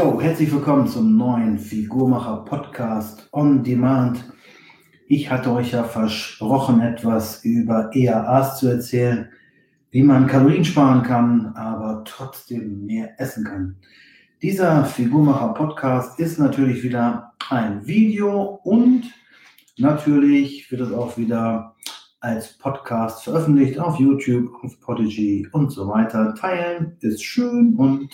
Jo, herzlich willkommen zum neuen Figurmacher Podcast on Demand. Ich hatte euch ja versprochen, etwas über EAAs zu erzählen, wie man Kalorien sparen kann, aber trotzdem mehr essen kann. Dieser Figurmacher Podcast ist natürlich wieder ein Video und natürlich wird es auch wieder als Podcast veröffentlicht auf YouTube, auf Podigy und so weiter. Teilen ist schön und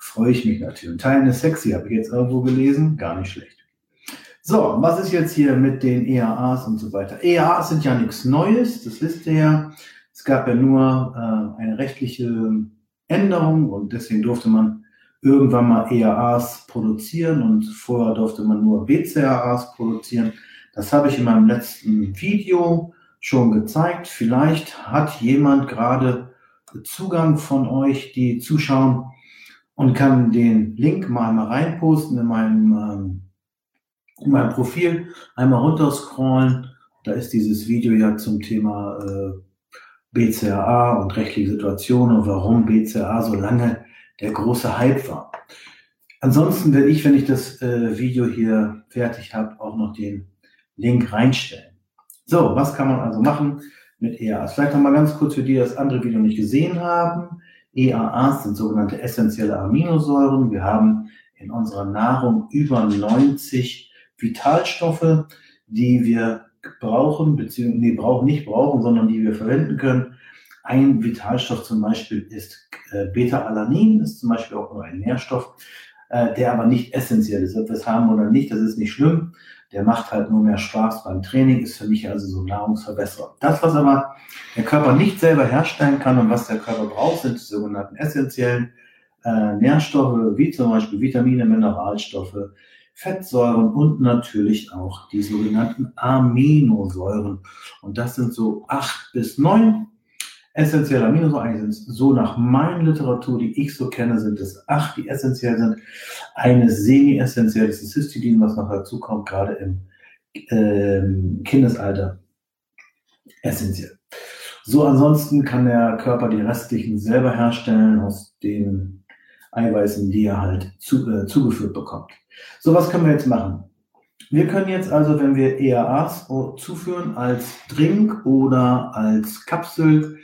freue ich mich natürlich. Teilen ist sexy, habe ich jetzt irgendwo gelesen, gar nicht schlecht. So, was ist jetzt hier mit den EAAs und so weiter? EAAs sind ja nichts Neues, das wisst ihr ja. Es gab ja nur äh, eine rechtliche Änderung und deswegen durfte man irgendwann mal EAAs produzieren und vorher durfte man nur BCAAs produzieren. Das habe ich in meinem letzten Video schon gezeigt. Vielleicht hat jemand gerade Zugang von euch, die zuschauen und kann den Link mal, mal reinposten in meinem, ähm, in meinem Profil, einmal runterscrollen. Da ist dieses Video ja zum Thema äh, BCAA und rechtliche Situationen und warum BCAA so lange der große Hype war. Ansonsten werde ich, wenn ich das äh, Video hier fertig habe, auch noch den Link reinstellen. So, was kann man also machen mit EAAs? Vielleicht noch mal ganz kurz für die, die das andere Video nicht gesehen haben. EAAs sind sogenannte essentielle Aminosäuren. Wir haben in unserer Nahrung über 90 Vitalstoffe, die wir brauchen, beziehungsweise nee, brauchen, nicht brauchen, sondern die wir verwenden können. Ein Vitalstoff zum Beispiel ist äh, Beta-Alanin, ist zum Beispiel auch nur ein Nährstoff, äh, der aber nicht essentiell ist. Ob wir es haben oder nicht, das ist nicht schlimm der macht halt nur mehr Spaß beim Training, ist für mich also so Nahrungsverbesserer. Das, was aber der Körper nicht selber herstellen kann und was der Körper braucht, sind die sogenannten essentiellen äh, Nährstoffe, wie zum Beispiel Vitamine, Mineralstoffe, Fettsäuren und natürlich auch die sogenannten Aminosäuren. Und das sind so acht bis neun essentielle Aminosäuren. So nach meiner Literatur, die ich so kenne, sind es acht, die essentiell sind. Eine semi-essentiell ist das Histidin, was noch dazu kommt, gerade im ähm, Kindesalter. Essentiell. So, ansonsten kann der Körper die restlichen selber herstellen aus den Eiweißen, die er halt zu, äh, zugeführt bekommt. So, was können wir jetzt machen? Wir können jetzt also, wenn wir EAAs zuführen als Drink oder als Kapsel,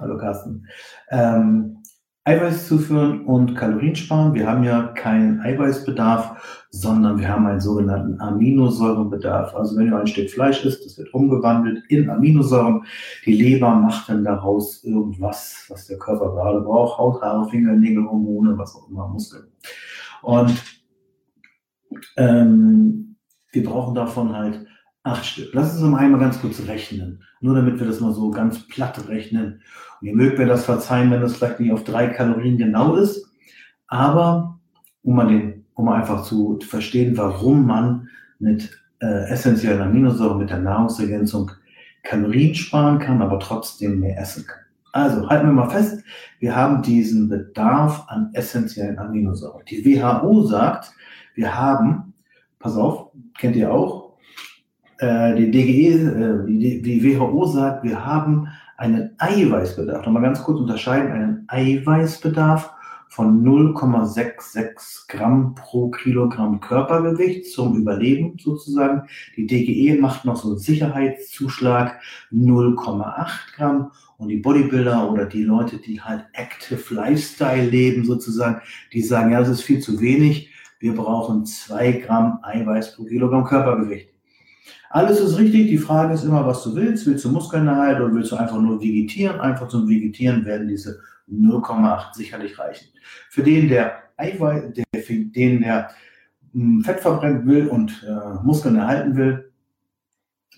Hallo Carsten. Ähm, Eiweiß zuführen und Kalorien sparen. Wir haben ja keinen Eiweißbedarf, sondern wir haben einen sogenannten Aminosäurenbedarf. Also wenn du ein Stück Fleisch isst, das wird umgewandelt in Aminosäuren. Die Leber macht dann daraus irgendwas, was der Körper gerade braucht. Haut, Haare, Fingernägel, Hormone, was auch immer, Muskeln. Und ähm, wir brauchen davon halt acht Stück. Lass uns mal einmal ganz kurz rechnen. Nur damit wir das mal so ganz platt rechnen. Und ihr mögt mir das verzeihen, wenn das vielleicht nicht auf drei Kalorien genau ist. Aber um mal, den, um einfach zu verstehen, warum man mit äh, essentiellen Aminosäuren, mit der Nahrungsergänzung Kalorien sparen kann, aber trotzdem mehr essen kann. Also halten wir mal fest, wir haben diesen Bedarf an essentiellen Aminosäuren. Die WHO sagt, wir haben, pass auf, kennt ihr auch, äh, die DGE, äh, die, die WHO sagt, wir haben einen Eiweißbedarf. Nochmal ganz kurz unterscheiden, einen Eiweißbedarf von 0,66 Gramm pro Kilogramm Körpergewicht zum Überleben sozusagen. Die DGE macht noch so einen Sicherheitszuschlag 0,8 Gramm und die Bodybuilder oder die Leute, die halt Active Lifestyle leben sozusagen, die sagen, ja, das ist viel zu wenig. Wir brauchen zwei Gramm Eiweiß pro Kilogramm Körpergewicht. Alles ist richtig. Die Frage ist immer, was du willst. Willst du Muskeln erhalten oder willst du einfach nur vegetieren? Einfach zum Vegetieren werden diese 0,8 sicherlich reichen. Für den, der Eiweiß, der, für den, der hm, Fett verbrennen will und äh, Muskeln erhalten will,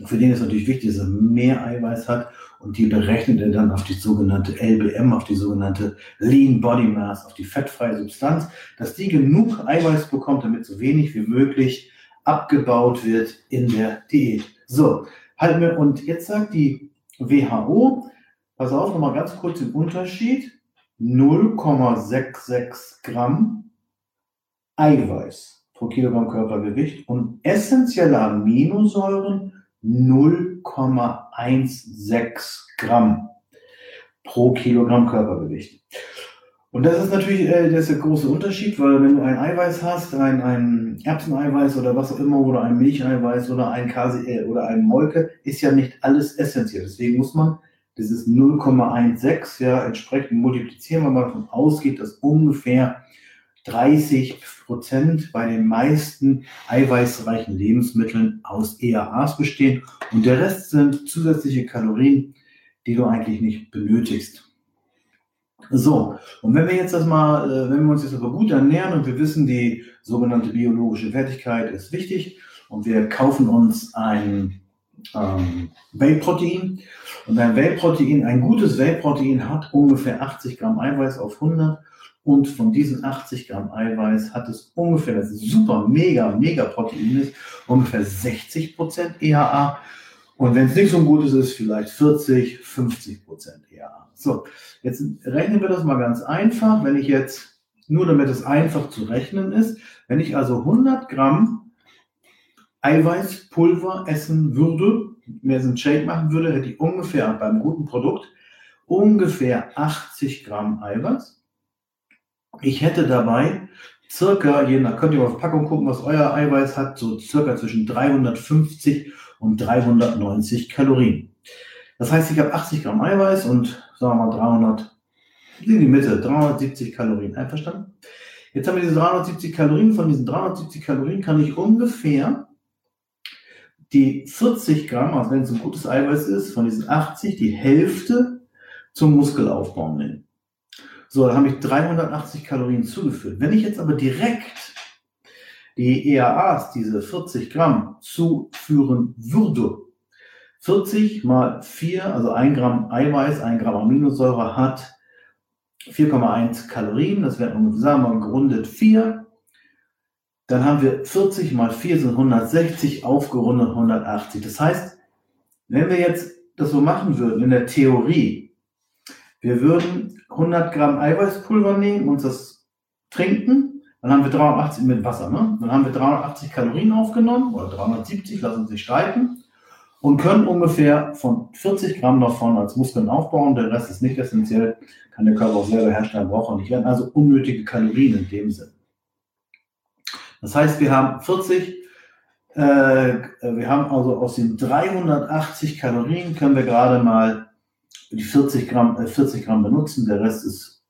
für den ist natürlich wichtig, dass er mehr Eiweiß hat und die berechnet er dann auf die sogenannte LBM, auf die sogenannte Lean Body Mass, auf die fettfreie Substanz, dass die genug Eiweiß bekommt, damit so wenig wie möglich abgebaut wird in der Diät. So, halten wir, und jetzt sagt die WHO, pass auf, nochmal ganz kurz den Unterschied, 0,66 Gramm Eiweiß pro Kilogramm Körpergewicht und essentielle Aminosäuren 0,16 Gramm pro Kilogramm Körpergewicht. Und das ist natürlich äh, das ist der große Unterschied, weil wenn du ein Eiweiß hast, ein, ein Erbseneiweiß oder was auch immer, oder ein Milcheiweiß oder ein Kase äh, oder ein Molke, ist ja nicht alles essentiell. Deswegen muss man dieses 0,16 ja entsprechend multiplizieren, weil man davon ausgeht, dass ungefähr 30 Prozent bei den meisten eiweißreichen Lebensmitteln aus EAAs bestehen und der Rest sind zusätzliche Kalorien, die du eigentlich nicht benötigst. So, und wenn wir jetzt das mal, äh, wenn wir uns jetzt aber gut ernähren und wir wissen, die sogenannte biologische Wertigkeit ist wichtig und wir kaufen uns ein ähm, Whey-Protein und ein Whey-Protein, ein gutes Whey-Protein hat ungefähr 80 Gramm Eiweiß auf 100 und von diesen 80 Gramm Eiweiß hat es ungefähr, das super, mega, mega Protein ist, ungefähr 60 Prozent EHA und wenn es nicht so gut ist, ist vielleicht 40, 50 Prozent eher. So, jetzt rechnen wir das mal ganz einfach. Wenn ich jetzt, nur damit es einfach zu rechnen ist, wenn ich also 100 Gramm Eiweißpulver essen würde, mir so einen Shake machen würde, hätte ich ungefähr beim guten Produkt ungefähr 80 Gramm Eiweiß. Ich hätte dabei circa, je nach, könnt ihr auf Packung gucken, was euer Eiweiß hat, so circa zwischen 350 und 390 Kalorien. Das heißt, ich habe 80 Gramm Eiweiß und sagen wir mal 300, in die Mitte, 370 Kalorien. Einverstanden? Jetzt haben wir diese 370 Kalorien. Von diesen 370 Kalorien kann ich ungefähr die 40 Gramm, also wenn es ein gutes Eiweiß ist, von diesen 80, die Hälfte zum Muskelaufbau nehmen. So, dann habe ich 380 Kalorien zugeführt. Wenn ich jetzt aber direkt die EAAs, diese 40 Gramm, zuführen würde. 40 mal 4, also 1 Gramm Eiweiß, 1 Gramm Aminosäure hat 4,1 Kalorien, das ungefähr, sagen wir gerundet 4. Dann haben wir 40 mal 4 sind 160, aufgerundet 180. Das heißt, wenn wir jetzt das so machen würden, in der Theorie, wir würden 100 Gramm Eiweißpulver nehmen und das trinken dann haben wir 380 mit Wasser, ne? Dann haben wir 380 Kalorien aufgenommen oder 370, lassen sich streiten und können ungefähr von 40 Gramm davon als Muskeln aufbauen. Der Rest ist nicht essentiell, kann der Körper auch selber herstellen, braucht auch nicht werden. Also unnötige Kalorien in dem Sinn. Das heißt, wir haben 40, äh, wir haben also aus den 380 Kalorien können wir gerade mal die 40 Gramm, äh, 40 Gramm benutzen. Der Rest ist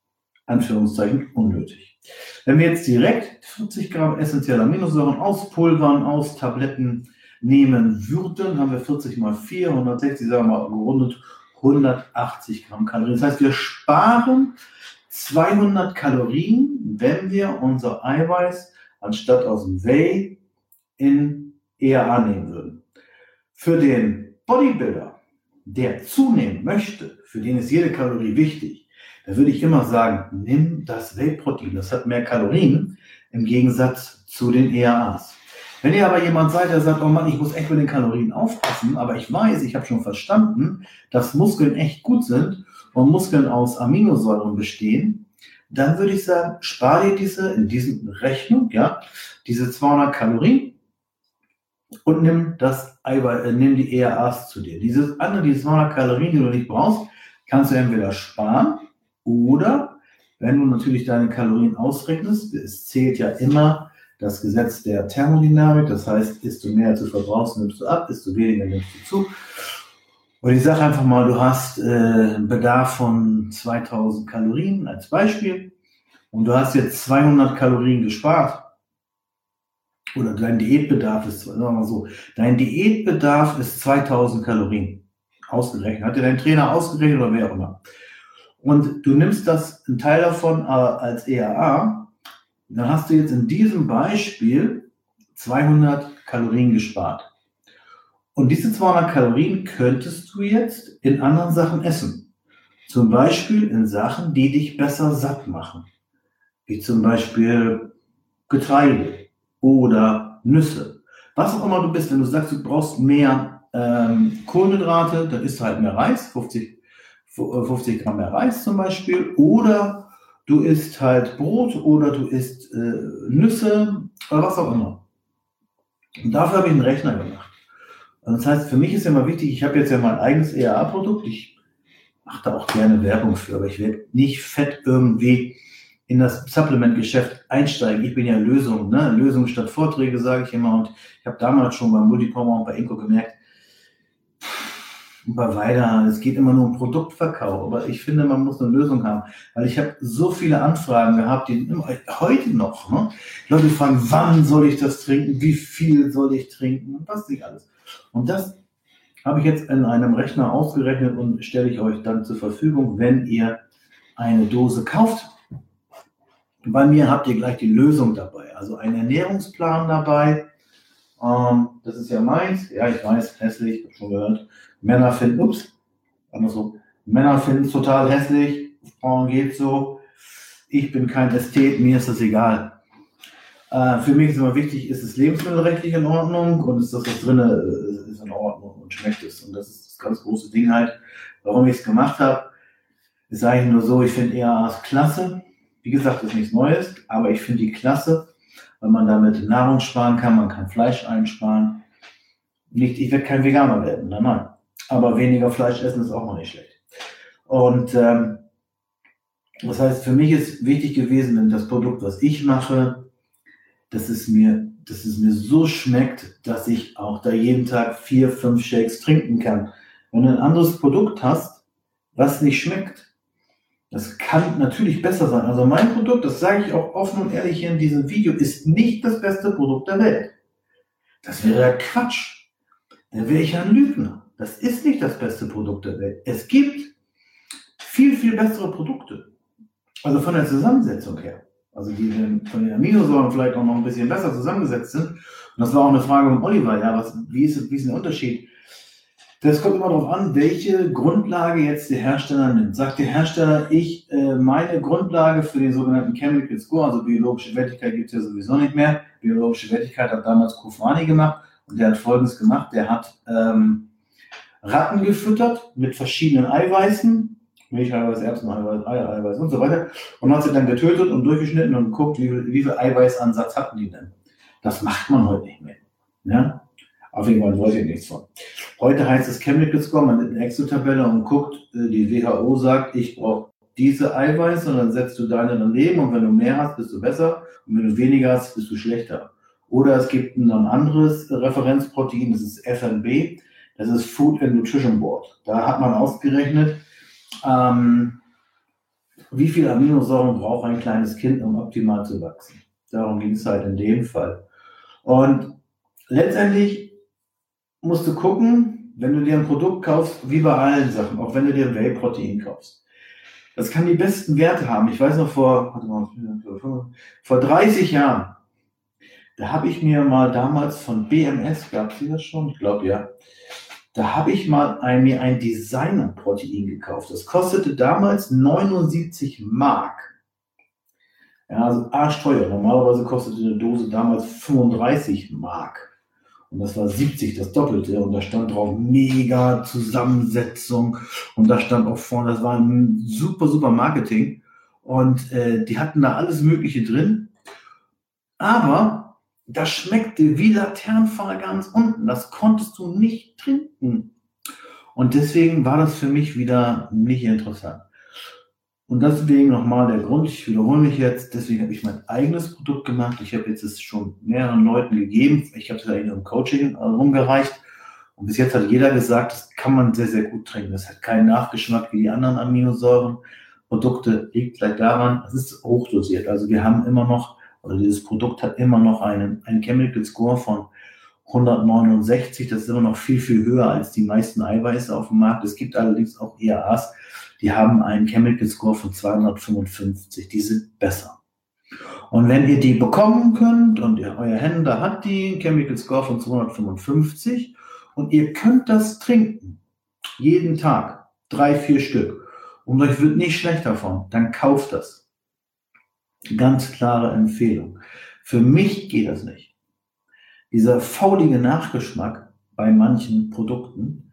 Anführungszeichen unnötig. Wenn wir jetzt direkt 40 Gramm essentielle Aminosäuren aus Pulvern, aus Tabletten nehmen würden, haben wir 40 mal 4, 160, sagen wir mal gerundet, 180 Gramm Kalorien. Das heißt, wir sparen 200 Kalorien, wenn wir unser Eiweiß anstatt aus dem Whey in ERA nehmen würden. Für den Bodybuilder, der zunehmen möchte, für den ist jede Kalorie wichtig, da würde ich immer sagen, nimm das Whey-Protein, das hat mehr Kalorien im Gegensatz zu den ERAs. Wenn ihr aber jemand seid, der sagt, oh Mann, ich muss echt mit den Kalorien aufpassen, aber ich weiß, ich habe schon verstanden, dass Muskeln echt gut sind und Muskeln aus Aminosäuren bestehen, dann würde ich sagen, spar dir diese in diesen Rechnung, ja, diese 200 Kalorien und nimm das Eiweiß, äh, nimm die ERAs zu dir. Dieses andere, die 200 Kalorien, die du nicht brauchst, kannst du entweder sparen oder wenn du natürlich deine Kalorien ausrechnest, es zählt ja immer das Gesetz der Thermodynamik, das heißt, du mehr als du verbrauchst, nimmst du ab, du weniger, nimmst du zu. Und ich sage einfach mal, du hast äh, einen Bedarf von 2000 Kalorien als Beispiel und du hast jetzt 200 Kalorien gespart. Oder dein Diätbedarf ist, sagen wir mal so, dein Diätbedarf ist 2000 Kalorien. Ausgerechnet. Hat dir dein Trainer ausgerechnet oder wer auch immer und du nimmst das, einen Teil davon äh, als ERA, dann hast du jetzt in diesem Beispiel 200 Kalorien gespart. Und diese 200 Kalorien könntest du jetzt in anderen Sachen essen. Zum Beispiel in Sachen, die dich besser satt machen. Wie zum Beispiel Getreide oder Nüsse. Was auch immer du bist, wenn du sagst, du brauchst mehr ähm, Kohlenhydrate, dann isst du halt mehr Reis, 50 50 Gramm mehr Reis zum Beispiel, oder du isst halt Brot oder du isst äh, Nüsse oder was auch immer. Und dafür habe ich einen Rechner gemacht. Und das heißt, für mich ist ja mal wichtig, ich habe jetzt ja mein eigenes ERA-Produkt. Ich mache da auch gerne Werbung für, aber ich werde nicht fett irgendwie in das Supplement-Geschäft einsteigen. Ich bin ja Lösung, ne? Lösung statt Vorträge, sage ich immer. Und ich habe damals schon beim Multipower und bei Inco gemerkt, bei Weider, es geht immer nur um Produktverkauf, aber ich finde, man muss eine Lösung haben, weil ich habe so viele Anfragen gehabt, die immer, heute noch, ne? Leute fragen, wann soll ich das trinken, wie viel soll ich trinken und was nicht alles. Und das habe ich jetzt in einem Rechner ausgerechnet und stelle ich euch dann zur Verfügung, wenn ihr eine Dose kauft. Bei mir habt ihr gleich die Lösung dabei, also einen Ernährungsplan dabei. Ähm, das ist ja meins. Ja, ich weiß, hässlich, schon gehört. Männer finden, ups, andersrum. Männer finden es total hässlich. Frauen geht so. Ich bin kein Ästhet, mir ist das egal. Äh, für mich ist immer wichtig, ist es lebensmittelrechtlich in Ordnung und ist das, was drin äh, ist, in Ordnung und schmeckt es. Und das ist das ganz große Ding halt, warum ich es gemacht habe. Ist eigentlich nur so, ich finde EAAs klasse. Wie gesagt, ist nichts Neues, aber ich finde die klasse, weil man damit Nahrung sparen kann, man kann Fleisch einsparen. Nicht, ich werde kein Veganer werden, nein, nein. Aber weniger Fleisch essen ist auch mal nicht schlecht. Und ähm, das heißt, für mich ist wichtig gewesen, wenn das Produkt, was ich mache, dass es mir, dass es mir so schmeckt, dass ich auch da jeden Tag vier, fünf Shakes trinken kann. Wenn du ein anderes Produkt hast, was nicht schmeckt, das kann natürlich besser sein. Also mein Produkt, das sage ich auch offen und ehrlich hier in diesem Video, ist nicht das beste Produkt der Welt. Das wäre ja Quatsch. Dann wäre ich ein Lügner. Das ist nicht das beste Produkt der Welt. Es gibt viel, viel bessere Produkte. Also von der Zusammensetzung her. Also die von den Aminosäuren vielleicht auch noch ein bisschen besser zusammengesetzt sind. Und das war auch eine Frage von Oliver. Ja, was, wie, ist, wie ist der Unterschied? Das kommt immer darauf an, welche Grundlage jetzt der Hersteller nimmt. Sagt der Hersteller, ich, äh, meine Grundlage für den sogenannten Chemical Score, also biologische Wertigkeit gibt es ja sowieso nicht mehr. Biologische Wertigkeit hat damals Kufani gemacht und der hat Folgendes gemacht. Der hat ähm, Ratten gefüttert mit verschiedenen Eiweißen, Milcheiweiß, Erbseneiweiß, Eiereiweiß und so weiter und hat sie dann getötet und durchgeschnitten und geguckt, wie viel, wie viel Eiweißansatz hatten die denn. Das macht man heute nicht mehr. Ja? Auf jeden Fall weiß ich nichts von. Heute heißt es Chemical Score, man nimmt eine Excel-Tabelle und guckt, äh, die WHO sagt, ich brauche diese Eiweiße und dann setzt du deine daneben und wenn du mehr hast, bist du besser und wenn du weniger hast, bist du schlechter. Oder es gibt ein anderes Referenzprotein, das ist FNB, das ist Food and Nutrition Board. Da hat man ausgerechnet, ähm, wie viel Aminosäuren braucht ein kleines Kind, um optimal zu wachsen. Darum ging es halt in dem Fall. Und letztendlich musst du gucken, wenn du dir ein Produkt kaufst, wie bei allen Sachen, auch wenn du dir ein Whey-Protein kaufst. Das kann die besten Werte haben. Ich weiß noch vor, vor 30 Jahren, da habe ich mir mal damals von BMS, gab es das schon? Ich glaube ja. Da habe ich mal ein, mir ein Designer-Protein gekauft. Das kostete damals 79 Mark. Ja, also arschteuer. Normalerweise kostete eine Dose damals 35 Mark. Und das war 70, das Doppelte. Und da stand drauf mega Zusammensetzung. Und da stand auch vorne, das war ein super, super Marketing. Und äh, die hatten da alles Mögliche drin. Aber das schmeckte wie Laternenfall ganz unten. Das konntest du nicht trinken. Und deswegen war das für mich wieder nicht interessant. Und deswegen nochmal der Grund, ich wiederhole mich jetzt, deswegen habe ich mein eigenes Produkt gemacht. Ich habe jetzt es schon mehreren Leuten gegeben. Ich habe es ja in einem Coaching rumgereicht. Und bis jetzt hat jeder gesagt, das kann man sehr, sehr gut trinken. Das hat keinen Nachgeschmack wie die anderen Aminosäuren. Produkte liegt vielleicht daran, es ist hochdosiert. Also wir haben immer noch also dieses Produkt hat immer noch einen, einen Chemical Score von 169. Das ist immer noch viel, viel höher als die meisten Eiweiße auf dem Markt. Es gibt allerdings auch EAAs, die haben einen Chemical Score von 255. Die sind besser. Und wenn ihr die bekommen könnt und ihr, euer Händler hat die Chemical Score von 255 und ihr könnt das trinken, jeden Tag, drei, vier Stück, und euch wird nicht schlecht davon, dann kauft das. Ganz klare Empfehlung. Für mich geht das nicht. Dieser faulige Nachgeschmack bei manchen Produkten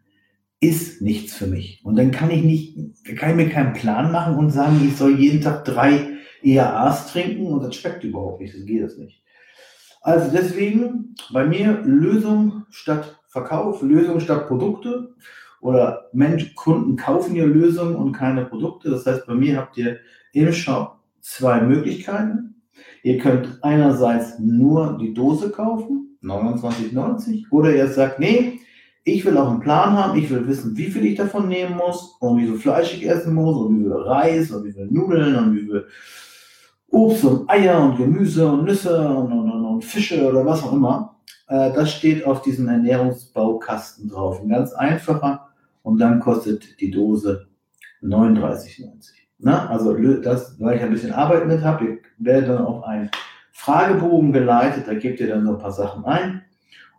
ist nichts für mich. Und dann kann ich nicht, kann ich mir keinen Plan machen und sagen, ich soll jeden Tag drei EAAs trinken und das schmeckt überhaupt nicht. Das geht das nicht. Also deswegen bei mir Lösung statt Verkauf, Lösung statt Produkte. oder Mensch, Kunden kaufen ihr Lösungen und keine Produkte. Das heißt, bei mir habt ihr im Shop zwei Möglichkeiten. Ihr könnt einerseits nur die Dose kaufen, 29,90, oder ihr sagt, nee, ich will auch einen Plan haben, ich will wissen, wie viel ich davon nehmen muss und wie viel Fleisch ich essen muss und wie viel Reis und wie viel Nudeln und wie viel Obst und Eier und Gemüse und Nüsse und, und, und, und Fische oder was auch immer. Äh, das steht auf diesem Ernährungsbaukasten drauf. Ein ganz einfacher und dann kostet die Dose 39,90. Na, also das, weil ich ein bisschen Arbeit mit habe, ich werde dann auf einen Fragebogen geleitet, da gebt ihr dann so ein paar Sachen ein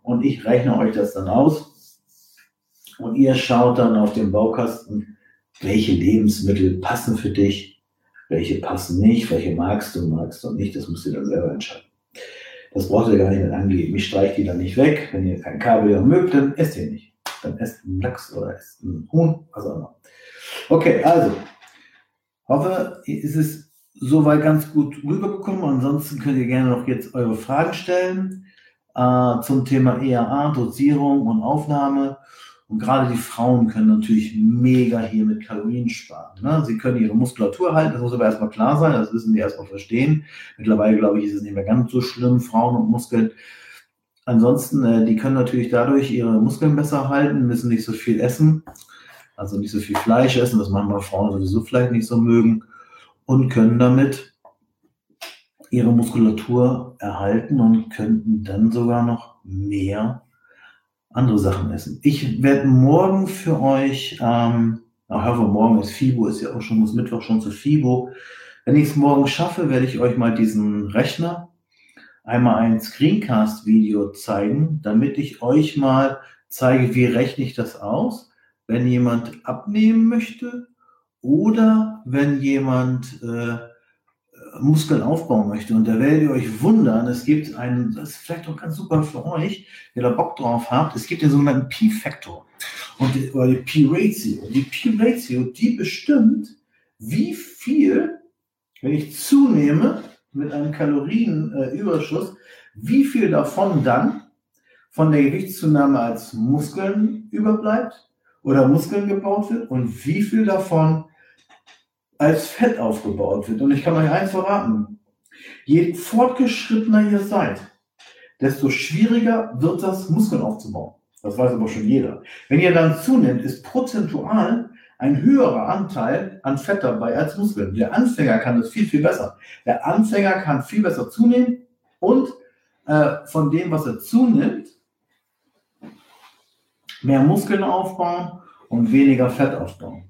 und ich rechne euch das dann aus und ihr schaut dann auf dem Baukasten, welche Lebensmittel passen für dich, welche passen nicht, welche magst du, magst du nicht, das müsst ihr dann selber entscheiden. Das braucht ihr gar nicht mit angeben. Ich streiche die dann nicht weg. Wenn ihr kein Kabeljau mögt, dann esst ihr nicht. Dann esst einen Lachs oder esst einen Huhn, was auch immer. Okay, also hoffe, ist es soweit ganz gut rübergekommen. Ansonsten könnt ihr gerne noch jetzt eure Fragen stellen äh, zum Thema ERA, Dosierung und Aufnahme. Und gerade die Frauen können natürlich mega hier mit Kalorien sparen. Ne? Sie können ihre Muskulatur halten, das muss aber erstmal klar sein, das müssen sie erstmal verstehen. Mittlerweile, glaube ich, ist es nicht mehr ganz so schlimm, Frauen und Muskeln. Ansonsten, äh, die können natürlich dadurch ihre Muskeln besser halten, müssen nicht so viel essen also nicht so viel Fleisch essen, das manchmal Frauen sowieso vielleicht nicht so mögen, und können damit ihre Muskulatur erhalten und könnten dann sogar noch mehr andere Sachen essen. Ich werde morgen für euch, ähm, ich hoffe, morgen ist FIBO, ist ja auch schon, muss Mittwoch schon zu FIBO. Wenn ich es morgen schaffe, werde ich euch mal diesen Rechner einmal ein Screencast-Video zeigen, damit ich euch mal zeige, wie rechne ich das aus wenn jemand abnehmen möchte oder wenn jemand äh, Muskeln aufbauen möchte. Und da werdet ihr euch wundern, es gibt einen, das ist vielleicht auch ganz super für euch, der da Bock drauf habt, es gibt den sogenannten P-Faktor und die, oder die P-Ratio. Die P-Ratio, die bestimmt, wie viel, wenn ich zunehme mit einem Kalorienüberschuss, wie viel davon dann von der Gewichtszunahme als Muskeln überbleibt oder Muskeln gebaut wird und wie viel davon als Fett aufgebaut wird. Und ich kann euch eins verraten. Je fortgeschrittener ihr seid, desto schwieriger wird das, Muskeln aufzubauen. Das weiß aber schon jeder. Wenn ihr dann zunehmt, ist prozentual ein höherer Anteil an Fett dabei als Muskeln. Der Anfänger kann das viel, viel besser. Der Anfänger kann viel besser zunehmen und äh, von dem, was er zunimmt, mehr Muskeln aufbauen und weniger Fett aufbauen.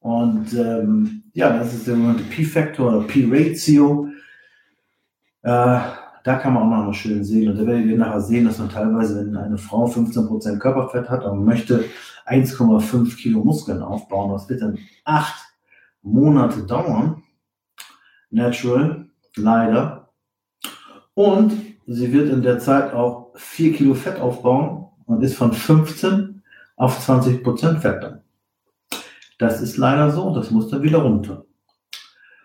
Und ähm, ja, das ist der sogenannte P-Faktor oder P-Ratio. Äh, da kann man auch noch schön sehen. Und da werdet ihr nachher sehen, dass man teilweise, wenn eine Frau 15% Körperfett hat und möchte 1,5 Kilo Muskeln aufbauen, das wird dann acht Monate dauern. Natural, leider. Und sie wird in der Zeit auch 4 Kilo Fett aufbauen und ist von 15 auf 20 Prozent Fett dann. Das ist leider so, das muss dann wieder runter.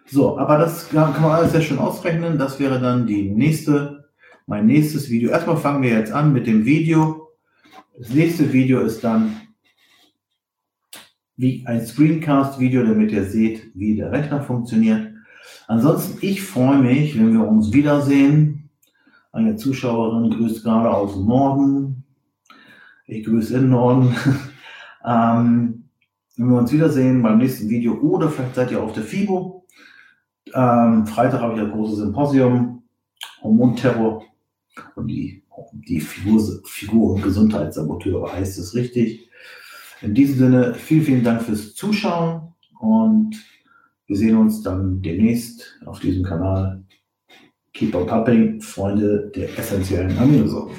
So, aber das kann man alles sehr schön ausrechnen. Das wäre dann die nächste, mein nächstes Video. Erstmal fangen wir jetzt an mit dem Video. Das nächste Video ist dann wie ein Screencast-Video, damit ihr seht, wie der Rechner funktioniert. Ansonsten, ich freue mich, wenn wir uns wiedersehen. Eine Zuschauerin grüßt gerade aus dem Norden. Ich grüße in Norden. ähm, wenn wir uns wiedersehen beim nächsten Video oder vielleicht seid ihr auf der FIBO. Ähm, Freitag habe ich ein großes Symposium, Hormonterror und die, die Figur, Figur und Gesundheitssaboteure heißt es richtig. In diesem Sinne, vielen, vielen Dank fürs Zuschauen und wir sehen uns dann demnächst auf diesem Kanal. Keep on Pumping, Freunde der essentiellen Aminosäuren.